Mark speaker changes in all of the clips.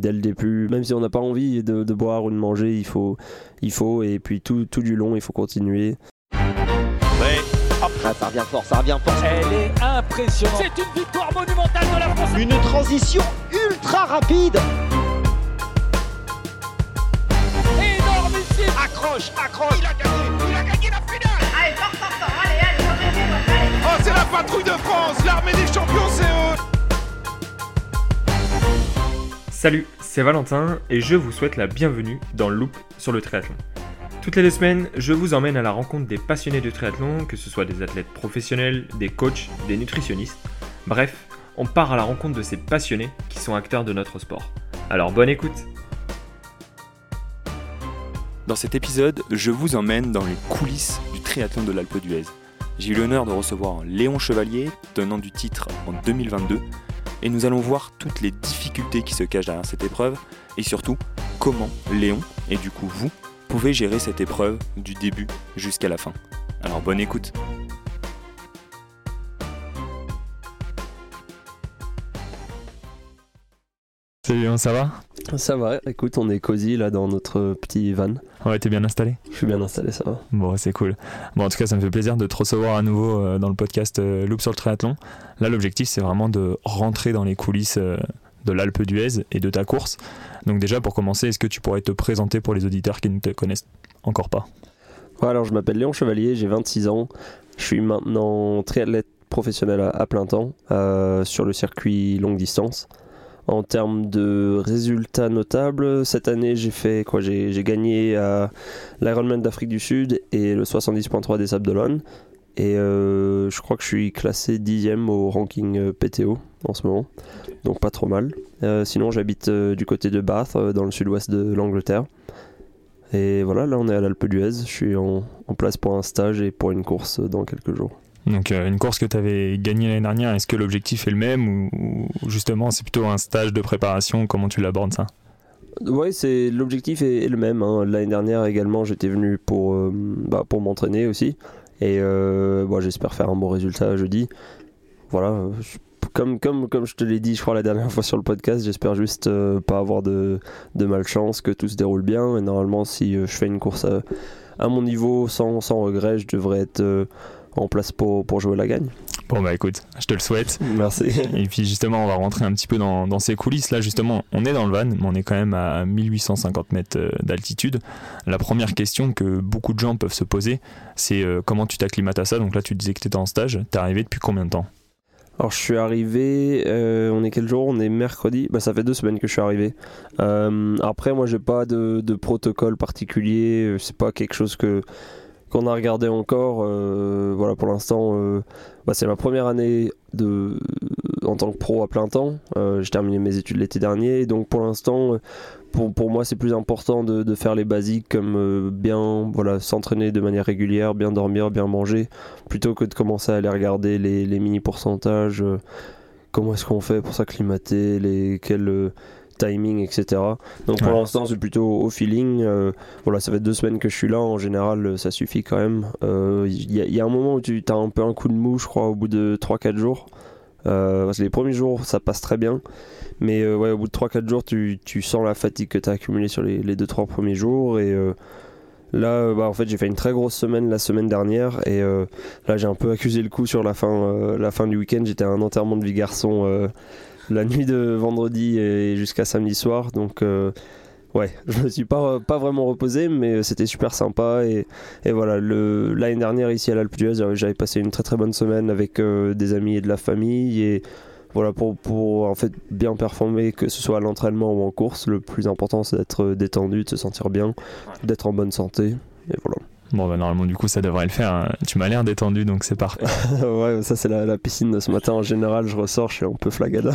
Speaker 1: dès le début. Même si on n'a pas envie de, de, boire ou de manger, il faut, il faut et puis tout, tout du long, il faut continuer.
Speaker 2: Ouais.
Speaker 3: Ah, ça revient fort, ça revient fort.
Speaker 4: Elle est impressionnante.
Speaker 5: C'est une victoire monumentale de la France.
Speaker 3: Une transition ultra rapide.
Speaker 5: Énormissime.
Speaker 2: Accroche, accroche.
Speaker 5: Il a gagné, il a gagné la finale.
Speaker 6: Allez, fort, fort, fort. Allez, allez, remettez-vous, allez.
Speaker 2: Oh, c'est la patrouille de France. L'armée des champions, c'est eux.
Speaker 7: Salut, c'est Valentin et je vous souhaite la bienvenue dans Loop sur le triathlon. Toutes les deux semaines, je vous emmène à la rencontre des passionnés de triathlon, que ce soit des athlètes professionnels, des coachs, des nutritionnistes. Bref, on part à la rencontre de ces passionnés qui sont acteurs de notre sport. Alors bonne écoute
Speaker 8: Dans cet épisode, je vous emmène dans les coulisses du triathlon de l'Alpe d'Huez. J'ai eu l'honneur de recevoir Léon Chevalier, tenant du titre en 2022, et nous allons voir toutes les difficultés qui se cachent derrière cette épreuve, et surtout comment Léon, et du coup vous, pouvez gérer cette épreuve du début jusqu'à la fin. Alors bonne écoute.
Speaker 9: Salut Léon, ça va?
Speaker 1: Ça va, écoute, on est cosy là dans notre petit van.
Speaker 9: Ouais, t'es bien installé?
Speaker 1: Je suis bien installé, ça va.
Speaker 9: Bon, c'est cool. Bon, en tout cas, ça me fait plaisir de te recevoir à nouveau euh, dans le podcast euh, Loop sur le triathlon. Là, l'objectif, c'est vraiment de rentrer dans les coulisses euh, de l'Alpe d'Huez et de ta course. Donc déjà, pour commencer, est-ce que tu pourrais te présenter pour les auditeurs qui ne te connaissent encore pas?
Speaker 1: Ouais, alors je m'appelle Léon Chevalier, j'ai 26 ans. Je suis maintenant triathlète professionnel à, à plein temps sur le circuit longue distance. En termes de résultats notables, cette année j'ai fait quoi? J'ai gagné à l'Ironman d'Afrique du Sud et le 70.3 des Sables d'Olonne. Et euh, je crois que je suis classé dixième au ranking euh, PTO en ce moment, donc pas trop mal. Euh, sinon j'habite euh, du côté de Bath, dans le sud-ouest de l'Angleterre. Et voilà, là on est à l'Alpe d'Huez, je suis en, en place pour un stage et pour une course dans quelques jours.
Speaker 9: Donc euh, une course que tu avais gagnée l'année dernière, est-ce que l'objectif est le même ou, justement c'est plutôt un stage de préparation? Comment tu l'abordes ça?
Speaker 1: C'est l'objectif est, le même. hein. L'année dernière également, j'étais venu pour euh, bah, pour m'entraîner aussi, et euh, j'espère faire un bon résultat jeudi. Voilà, comme comme comme je te l'ai dit, je crois la dernière fois sur le podcast, j'espère juste pas avoir de de malchance, que tout se déroule bien. Et normalement, si je fais une course à, à mon niveau sans sans regret, je devrais être en place pour pour jouer la gagne.
Speaker 9: Bon bah écoute, je te le souhaite.
Speaker 1: Merci.
Speaker 9: Et puis justement, on va rentrer un petit peu dans, dans ces coulisses. Là, justement, on est dans le van, mais on est quand même à 1850 mètres euh, d'altitude. La première question que beaucoup de gens peuvent se poser, c'est euh, comment tu t'acclimates à ça? Donc là, tu disais que tu étais en stage. T'es arrivé depuis combien de temps?
Speaker 1: Alors je suis arrivé, euh, on est quel jour? On est mercredi, bah, ça fait deux semaines que je suis arrivé. Euh, après moi j'ai pas de, de protocole particulier, c'est pas quelque chose que qu'on a regardé encore. euh, voilà pour l'instant, euh, bah, c'est ma première année de en tant que pro à plein temps. Euh, j'ai terminé mes études l'été dernier, donc pour l'instant. pour, moi, c'est plus important de, faire les basiques comme bien voilà, s'entraîner de manière régulière, bien dormir, bien manger, plutôt que de commencer à aller regarder les, mini pourcentages, comment est-ce qu'on fait pour s'acclimater, les quel euh, timing, etc. Donc pour
Speaker 9: Ouais.
Speaker 1: l'instant, c'est plutôt au feeling. euh, voilà, ça fait deux semaines que je suis là. En général, euh, ça suffit quand même. Euh, Il y, a- il y a un moment où tu as un peu un coup de mou, je crois, au bout de 3-4 jours. Euh, parce que les premiers jours, ça passe très bien. Mais euh, ouais, au bout de 3-4 jours, tu, tu sens la fatigue que tu as accumulée sur les, les 2-3 premiers jours. Et euh, là, euh, bah, en fait, j'ai fait une très grosse semaine la semaine dernière. Et euh, là, j'ai un peu accusé le coup sur la fin, euh, la fin du week-end. J'étais à un enterrement de vie garçon euh, la nuit de vendredi et jusqu'à samedi soir. Donc. euh, Ouais, je me suis pas, pas vraiment reposé, mais c'était super sympa. Et, et voilà, le- l'année dernière, ici à l'Alpe d'Huez, j'avais- j'avais passé une très très bonne semaine avec euh, des amis et de la famille. Et voilà, pour, pour en fait bien performer, que ce soit à l'entraînement ou en course, le plus important c'est d'être détendu, de se sentir bien, d'être en bonne santé. Et voilà.
Speaker 9: Bon bah normalement, du coup, ça devrait le faire. hein. Tu m'as l'air détendu, donc c'est parfait.
Speaker 1: ouais, ça c'est la, la piscine de ce matin. En général, je ressors, je suis un peu flagada.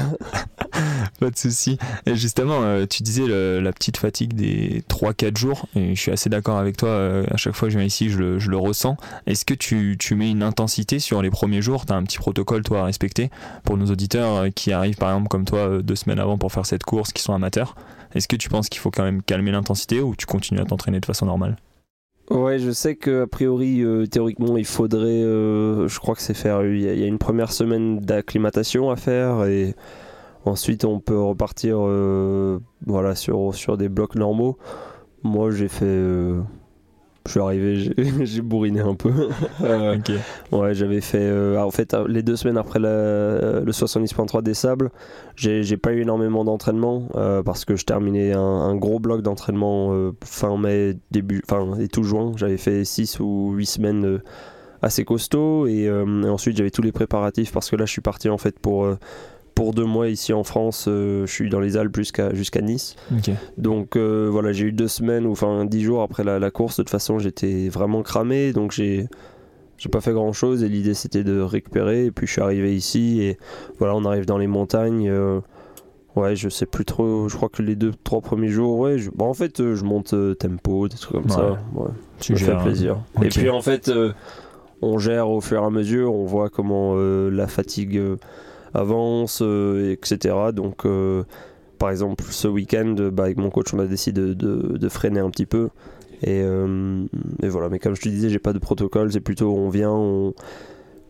Speaker 9: Pas de souci. Et justement, euh, tu disais le- la petite fatigue des 3-4 jours, et je suis assez d'accord avec toi, euh, à chaque fois que je viens ici, je le, je le ressens. Est-ce que tu, tu mets une intensité sur les premiers jours? Tu as un petit protocole, toi, à respecter pour nos auditeurs euh, qui arrivent, par exemple, comme toi, deux semaines avant pour faire cette course, qui sont amateurs? Est-ce que tu penses qu'il faut quand même calmer l'intensité ou tu continues à t'entraîner de façon normale?
Speaker 1: Ouais, je sais que a priori, euh, théoriquement, il faudrait, euh, je crois que c'est faire, il y, a- une première semaine d'acclimatation à faire et Ensuite, on peut repartir euh, voilà, sur, sur des blocs normaux. Moi, j'ai fait. Je suis arrivé, j'ai- bourriné un peu. Euh,
Speaker 9: Ok.
Speaker 1: Ouais, j'avais fait. euh, en fait, euh, les deux semaines après la- le 70.3 des Sables, j'ai pas eu énormément d'entraînement euh, parce que je terminais un, un gros bloc d'entraînement fin mai, début. Enfin, et tout juin. J'avais fait 6 ou 8 semaines assez costauds et, et ensuite j'avais tous les préparatifs parce que là, je suis parti en fait pour. Pour deux mois ici en France, euh, je suis dans les Alpes jusqu'à jusqu'à Nice. Donc euh, voilà, j'ai eu deux semaines, ou enfin dix jours après la, la course. De toute façon, j'étais vraiment cramé, donc j'ai j'ai pas fait grand chose. Et l'idée c'était de récupérer. Et puis je suis arrivé ici et voilà, on arrive dans les montagnes. euh, ouais, je sais plus trop. Je crois que les deux trois premiers jours, ouais. Je, bon, en fait, je monte tempo, des trucs comme ça. Ouais,
Speaker 9: Tu
Speaker 1: ça me fait
Speaker 9: hein.
Speaker 1: plaisir. Et puis en fait, on gère au fur et à mesure. On voit comment la fatigue avance, euh, etc. Donc, euh, par exemple, ce week-end, bah, avec mon coach, on a décidé de, de- de freiner un petit peu. Et, euh, et voilà, mais comme je te disais, j'ai pas de protocole, c'est plutôt on vient, on...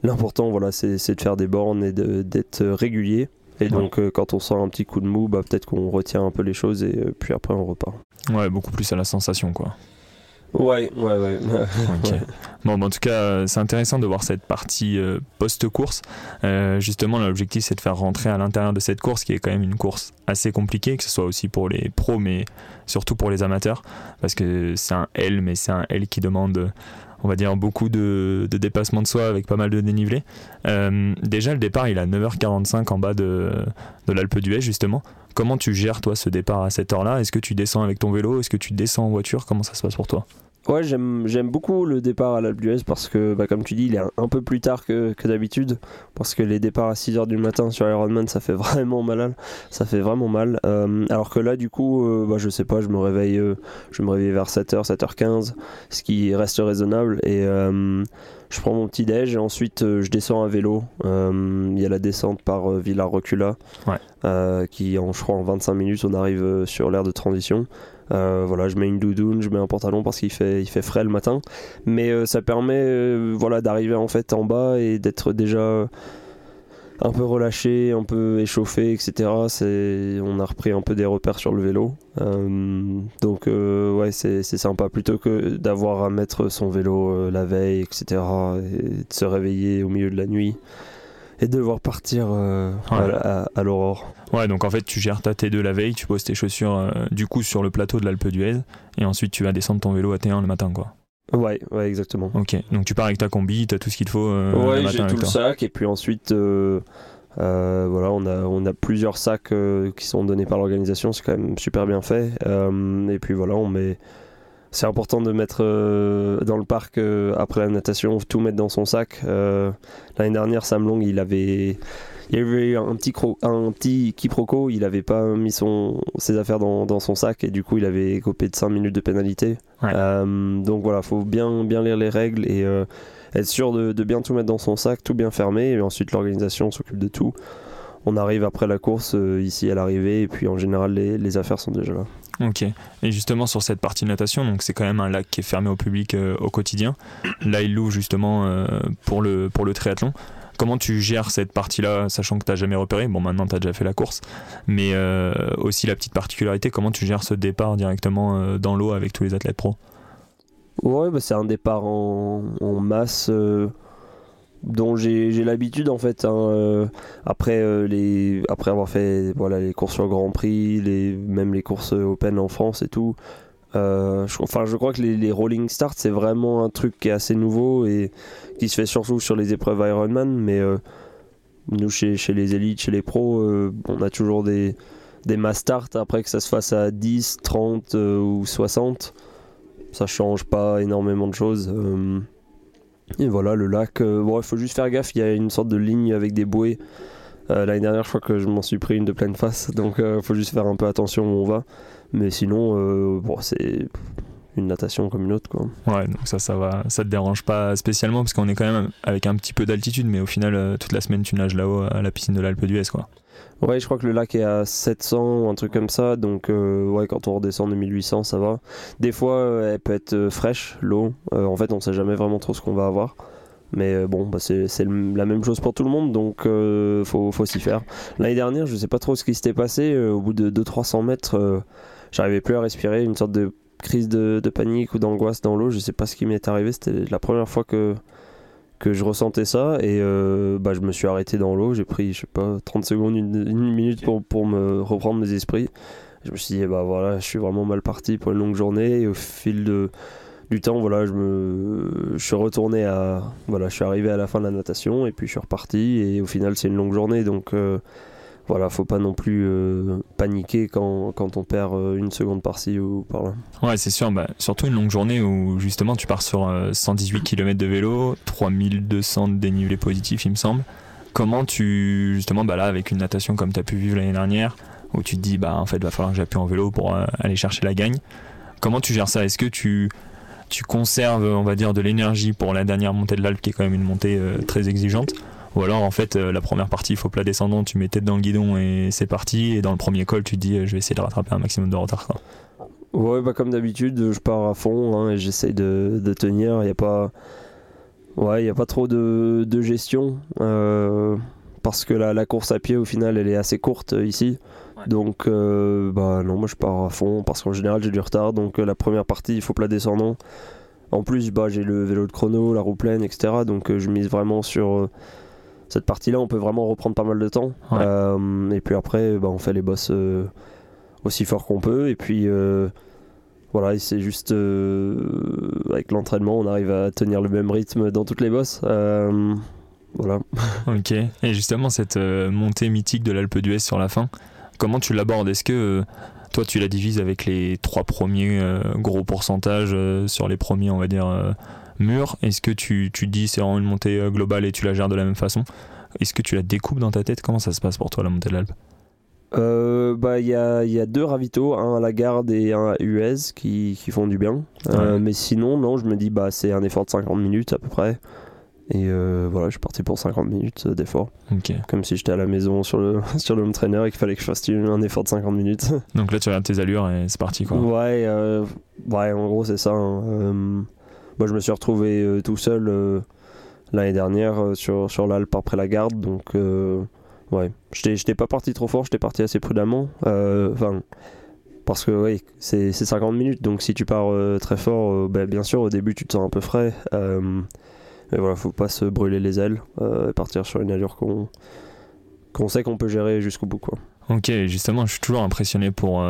Speaker 1: l'important voilà, c'est de faire des bornes et d'être régulier. Et donc euh, quand on sent un petit coup de mou, bah, peut-être qu'on retient un peu les choses et euh, puis après on repart.
Speaker 9: Ouais, beaucoup plus à la sensation, quoi.
Speaker 1: Ouais, ouais, ouais.
Speaker 9: Bon, bah, en tout cas, euh, c'est intéressant de voir cette partie euh, post-course. Euh, justement, l'objectif, c'est de faire rentrer à l'intérieur de cette course, qui est quand même une course assez compliquée, que ce soit aussi pour les pros, mais surtout pour les amateurs, parce que c'est un L, mais c'est un L qui demande, on va dire, beaucoup de, de dépassement de soi avec pas mal de dénivelé. Euh, déjà, le départ, il est à 9h45 en bas de, de l'Alpe d'Huez, justement. Comment tu gères, toi, ce départ à cette heure-là? Est-ce que tu descends avec ton vélo? Est-ce que tu descends en voiture? Comment ça se passe pour toi?
Speaker 1: Ouais, j'aime, j'aime beaucoup le départ à l'Alpe d'Huez parce que, bah, comme tu dis, il est un, un peu plus tard que, que d'habitude. Parce que les départs à 6h du matin sur Ironman, ça fait vraiment mal. Ça fait vraiment mal. Euh, alors que là, du coup, euh, bah, je sais pas, je me réveille, euh, je me réveille vers 7h, 7h15, ce qui reste raisonnable. Et je prends mon petit déj et ensuite je descends à vélo. Il y a la descente par Villa Recula,
Speaker 9: Ouais.
Speaker 1: qui, en, je crois, en 25 minutes, on arrive sur l'aire de transition. Euh, voilà, je mets une doudoune, je mets un pantalon parce qu'il fait, il fait frais le matin. Mais euh, ça permet euh, voilà, d'arriver en fait en bas et d'être déjà un peu relâché, un peu échauffé, etc. C'est, on a repris un peu des repères sur le vélo. Donc ouais, c'est, sympa. Plutôt que d'avoir à mettre son vélo la veille, etc. Et de se réveiller au milieu de la nuit. Et de devoir partir euh,
Speaker 9: Ouais.
Speaker 1: à, à- à l'aurore.
Speaker 9: Ouais, donc en fait, tu gères ta T2 la veille, tu poses tes chaussures euh, du coup sur le plateau de l'Alpe d'Huez, et ensuite tu vas descendre ton vélo à T1 le matin, quoi.
Speaker 1: Ouais, ouais, exactement.
Speaker 9: Ok, donc tu pars avec ta combi, t'as tout ce qu'il te faut euh,
Speaker 1: ouais, j'ai
Speaker 9: avec
Speaker 1: tout le sac et puis ensuite, euh, voilà, on a, on a plusieurs sacs euh, qui sont donnés par l'organisation, c'est quand même super bien fait. Euh, et puis voilà, on met. C'est important de mettre euh, dans le parc euh, après la natation, tout mettre dans son sac. Euh, L'année dernière, Sam Long, il avait, il y avait eu un petit, cro- un petit quiproquo, il avait pas mis son, ses affaires dans, dans son sac et du coup, il avait copé de 5 minutes de pénalité.
Speaker 9: Ouais.
Speaker 1: Euh, donc voilà, faut bien, bien lire les règles et euh, être sûr de, de bien tout mettre dans son sac, tout bien fermé, et ensuite l'organisation s'occupe de tout. On arrive après la course euh, ici à l'arrivée, et puis en général les, les affaires sont déjà là.
Speaker 9: Ok, et justement sur cette partie natation, donc c'est quand même un lac qui est fermé au public euh, au quotidien. Là, il l'ouvre justement euh, pour, le, pour le triathlon. Comment tu gères cette partie-là, sachant que tu n'as jamais repéré? Bon, maintenant tu as déjà fait la course, mais euh, aussi la petite particularité, comment tu gères ce départ directement dans l'eau avec tous les athlètes pros?
Speaker 1: Ouais, bah, c'est un départ en, masse dont j'ai l'habitude en fait. hein, euh, après, euh, les, après avoir fait voilà, les courses sur Grand Prix, les, même les courses Open en France et tout. euh, enfin, je crois que les, rolling starts c'est vraiment un truc qui est assez nouveau et qui se fait surtout sur les épreuves Ironman. Mais nous, chez, chez les élites, chez les pros, on a toujours des, des mass starts. Après que ça se fasse à 10, 30 euh, ou 60 ça change pas énormément de choses. Euh, et voilà, le lac, euh, bon, il faut juste faire gaffe, il y a une sorte de ligne avec des bouées. Euh, L'année dernière, je crois que je m'en suis pris une de pleine face, donc il faut juste faire un peu attention où on va. Mais sinon, euh, bon, c'est une natation comme une autre, quoi.
Speaker 9: Ouais, donc ça, ça va, ça te dérange pas spécialement parce qu'on est quand même avec un petit peu d'altitude, mais au final, euh, toute la semaine, tu nages là-haut à la piscine de l'Alpe d'Huez, quoi.
Speaker 1: Ouais, je crois que le lac est à 700 ou un truc comme ça, donc euh, ouais, quand on redescend de 1800, ça va. Des fois, euh, elle peut être euh, fraîche, l'eau. En fait, on sait jamais vraiment trop ce qu'on va avoir. Mais bon, bah, c'est la même chose pour tout le monde, donc faut, s'y faire. L'année dernière, je sais pas trop ce qui s'était passé. au bout de 200-300 mètres, j'arrivais plus à respirer, une sorte de crise de, de panique ou d'angoisse dans l'eau. Je sais pas ce qui m'est arrivé. C'était la première fois que, que je ressentais ça. Et euh, bah, je me suis arrêté dans l'eau. J'ai pris, je sais pas, 30 secondes, une, minute pour, pour me reprendre mes esprits. Je me suis dit, bah voilà, je suis vraiment mal parti pour une longue journée. Au fil de, du temps, voilà, je me, je suis retourné à, voilà, je suis arrivé à la fin de la natation et puis je suis reparti. Et au final, c'est une longue journée, donc euh, voilà, faut pas non plus euh, paniquer quand, quand on perd euh, une seconde par-ci ou par-là.
Speaker 9: Ouais, c'est sûr. Bah, surtout une longue journée où justement tu pars sur euh, 118 km de vélo, 3200 de dénivelé positif, il me semble. Comment tu, justement, bah là, avec une natation comme tu as pu vivre l'année dernière, où tu te dis, bah en fait, va falloir que j'appuie en vélo pour euh, aller chercher la gagne. Comment tu gères ça? Est-ce que tu, tu conserves, on va dire, de l'énergie pour la dernière montée de l'Alpe, qui est quand même une montée euh, très exigeante? Ou alors, en fait, euh, la première partie, il faut plat descendant, tu mets tête dans le guidon et c'est parti. Et dans le premier col, tu te dis, euh, je vais essayer de rattraper un maximum de retard. quoi.
Speaker 1: Ouais, bah comme d'habitude, je pars à fond hein, et j'essaye de, de tenir. Il n'y a pas, ouais, il y a pas trop de, de gestion euh, parce que la, la course à pied, au final, elle est assez courte ici. Donc, euh, bah non, moi je pars à fond parce qu'en général j'ai du retard. Donc euh, la première partie, il faut plat descendant. En plus, bah j'ai le vélo de chrono, la roue pleine, etc. Donc euh, je mise vraiment sur euh, cette partie-là. On peut vraiment reprendre pas mal de temps.
Speaker 9: Ouais.
Speaker 1: Euh, et puis après, bah, on fait les bosses euh, aussi fort qu'on peut. Et puis euh, voilà, c'est juste avec l'entraînement, on arrive à tenir le même rythme dans toutes les bosses. Euh, voilà.
Speaker 9: Ok. Et justement, cette montée mythique de l'Alpe d'Huez sur la fin, comment tu l'abordes? Est-ce que toi, tu la divises avec les trois premiers gros pourcentages sur les premiers, on va dire, murs Est-ce que tu, tu dis c'est vraiment une montée euh, globale et tu la gères de la même façon? Est-ce que tu la découpes dans ta tête? Comment ça se passe pour toi, la montée de l'Alpe?
Speaker 1: Euh, bah, il y a, y a deux ravitaux, un à la garde et un à Uez qui, qui font du bien. Euh, mais sinon, non, je me dis, bah, c'est un effort de 50 minutes à peu près. Et euh, voilà, je suis parti pour 50 minutes d'effort. Comme si j'étais à la maison sur le, sur le home trainer et qu'il fallait que je fasse un effort de 50 minutes.
Speaker 9: Donc là, tu regardes tes allures et c'est parti, quoi.
Speaker 1: Ouais, euh, ouais, en gros, c'est ça. hein. Euh, moi, je me suis retrouvé euh, tout seul euh, l'année dernière euh, sur, sur l'Alpe après la garde. Donc, ouais, j'étais pas parti trop fort, j'étais parti assez prudemment. Enfin, parce que, ouais, c'est c'est 50 minutes. Donc, si tu pars très fort, euh, ben, bien sûr, au début, tu te sens un peu frais. Euh, mais voilà, faut pas se brûler les ailes et partir sur une allure qu'on qu'on sait qu'on peut gérer jusqu'au bout, quoi.
Speaker 9: Ok, justement, je suis toujours impressionné pour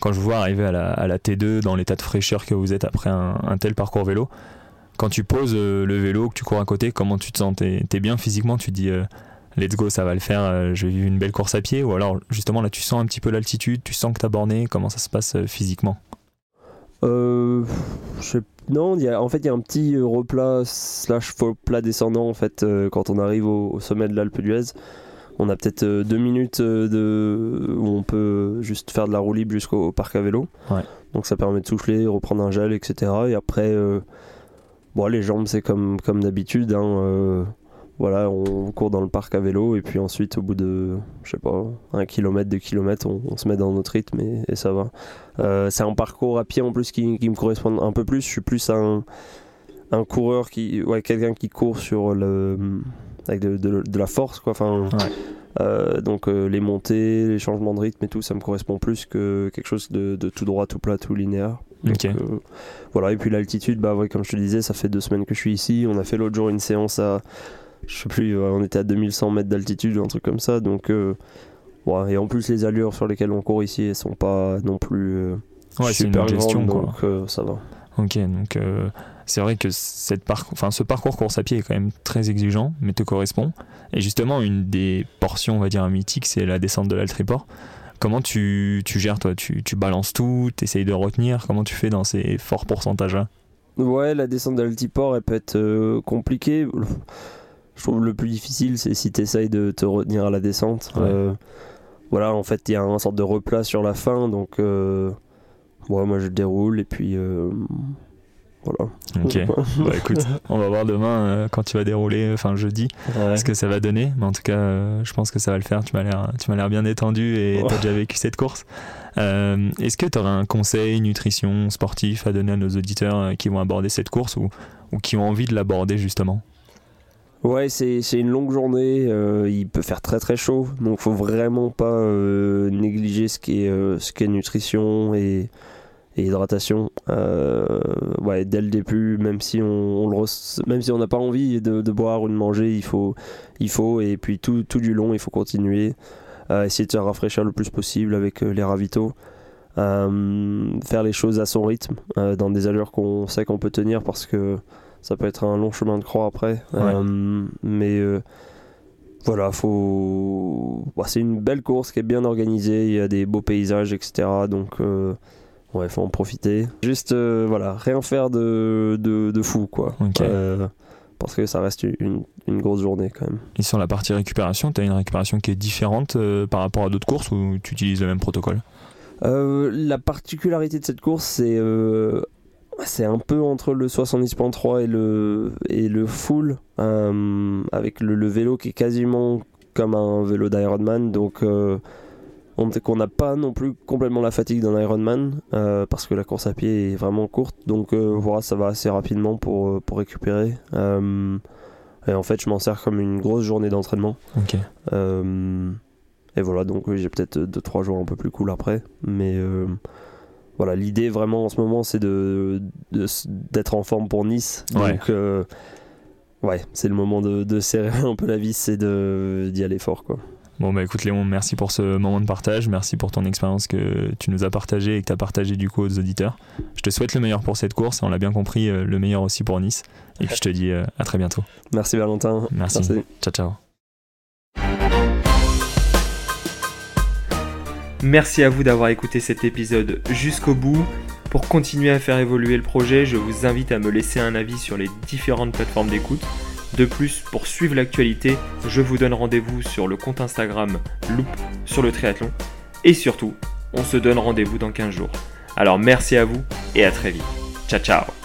Speaker 9: quand je vous vois arriver à la, à la T2 dans l'état de fraîcheur que vous êtes après un, tel parcours vélo. Quand tu poses euh, le vélo, que tu cours à côté, comment tu te sens? T'es t'es bien physiquement? Tu dis euh, let's go, ça va le faire, euh, je vais vivre une belle course à pied? Ou alors justement là tu sens un petit peu l'altitude, tu sens que t'as borné, comment ça se passe euh, physiquement?
Speaker 1: Euh, je non, y a, en fait, il y a un petit replat slash plat descendant en fait quand on arrive au, au sommet de l'Alpe d'Huez. On a peut-être euh, deux minutes euh, de, où on peut juste faire de la roue libre jusqu'au parc à vélo.
Speaker 9: Ouais.
Speaker 1: Donc ça permet de souffler, reprendre un gel, etc. Et après, euh, bon, les jambes c'est comme, comme d'habitude. hein, euh, voilà, on court dans le parc à vélo et puis ensuite au bout de, je sais pas, un kilomètre, deux kilomètres, on, on se met dans notre rythme et, et ça va. Euh, c'est un parcours à pied en plus qui, qui me correspond un peu plus. Je suis plus un, un coureur qui, ouais, quelqu'un qui court sur le, avec de, de- de la force, quoi. Enfin,
Speaker 9: Ouais.
Speaker 1: euh, donc euh, les montées, les changements de rythme et tout, ça me correspond plus que quelque chose de, de tout droit, tout plat, tout linéaire. Donc,
Speaker 9: Ok.
Speaker 1: euh, voilà. Et puis l'altitude, bah ouais, comme je te disais, ça fait deux semaines que je suis ici. On a fait l'autre jour une séance à, je sais plus, on était à 2100 mètres d'altitude ou un truc comme ça. Donc ouais, et en plus les allures sur lesquelles on court ici, elles sont pas non plus
Speaker 9: Ouais, une
Speaker 1: super
Speaker 9: autre gestion,
Speaker 1: donc ça va.
Speaker 9: Ok, donc euh, c'est vrai que cette parcours, enfin, ce parcours course à pied est quand même très exigeant, mais te correspond. Et justement, une des portions, on va dire, mythiques, c'est la descente de l'Altriport. Comment tu, tu gères, toi? Tu, tu balances tout, tu essayes de retenir? Comment tu fais dans ces forts pourcentages-là?
Speaker 1: Ouais, la descente d'altiport, elle peut être euh, compliquée. Je trouve le plus difficile, c'est si tu essayes de te retenir à la descente.
Speaker 9: Ouais.
Speaker 1: Euh, voilà, en fait, il y a un sorte de replat sur la fin, donc euh, ouais, moi je déroule et puis euh, voilà.
Speaker 9: Ok, bah écoute, on va voir demain euh, quand tu vas dérouler, enfin jeudi,
Speaker 1: Ouais.
Speaker 9: ce que ça va donner. Mais en tout cas, euh, je pense que ça va le faire. Tu m'as l'air, tu m'as l'air bien détendu et
Speaker 1: Ouais.
Speaker 9: t'as déjà vécu cette course. Euh, est-ce que tu aurais un conseil nutrition sportif à donner à nos auditeurs euh, qui vont aborder cette course ou, ou qui ont envie de l'aborder justement?
Speaker 1: Ouais, c'est c'est une longue journée, euh, il peut faire très très chaud, donc faut vraiment pas euh, négliger ce qui est, euh, ce qui est nutrition et, et hydratation. Euh, ouais, dès le début, même si on, on le même si on n'a pas envie de, de boire ou de manger, il faut, il faut et puis tout, tout du long, il faut continuer. Euh, essayer de se rafraîchir le plus possible avec euh, les ravitaux. Euh, faire les choses à son rythme, dans des allures qu'on sait qu'on peut tenir parce que ça peut être un long chemin de croix après. Mais voilà, faut. bah, c'est une belle course qui est bien organisée, il y a des beaux paysages, etc. Donc. euh, Ouais, faut en profiter. Juste, euh, voilà, rien faire de, de, de fou, quoi. Euh, parce que ça reste une, une grosse journée, quand même.
Speaker 9: Et sur la partie récupération, tu as une récupération qui est différente euh, par rapport à d'autres courses ou tu utilises le même protocole?
Speaker 1: La particularité de cette course, c'est c'est un peu entre le 70.3 et le, et le full, avec le, le vélo qui est quasiment comme un vélo d'Ironman. Donc, on qu'on n'a pas non plus complètement la fatigue d'un Ironman, euh, parce que la course à pied est vraiment courte. Donc, euh, voilà, ça va assez rapidement pour, euh, pour récupérer. Euh, et en fait, je m'en sers comme une grosse journée d'entraînement. Et voilà, donc oui, j'ai peut-être 2-3 jours un peu plus cool après. Mais voilà, l'idée vraiment en ce moment, c'est de, d'être en forme pour Nice.
Speaker 9: Ouais.
Speaker 1: Donc, ouais, c'est le moment de, de serrer un peu la vis et d'y aller fort. Quoi.
Speaker 9: Bon bah écoute Léon, merci pour ce moment de partage, merci pour ton expérience que tu nous as partagée et que tu as partagé du coup aux auditeurs. Je te souhaite le meilleur pour cette course, et on l'a bien compris, euh, le meilleur aussi pour Nice. Et puis je te dis euh, à très bientôt.
Speaker 1: Merci Valentin.
Speaker 9: Merci.
Speaker 1: Merci.
Speaker 9: Ciao ciao.
Speaker 7: Merci à vous d'avoir écouté cet épisode jusqu'au bout. Pour continuer à faire évoluer le projet, je vous invite à me laisser un avis sur les différentes plateformes d'écoute. De plus, pour suivre l'actualité, je vous donne rendez-vous sur le compte Instagram Loop sur le triathlon. Et surtout, on se donne rendez-vous dans 15 jours. Alors merci à vous et à très vite. Ciao ciao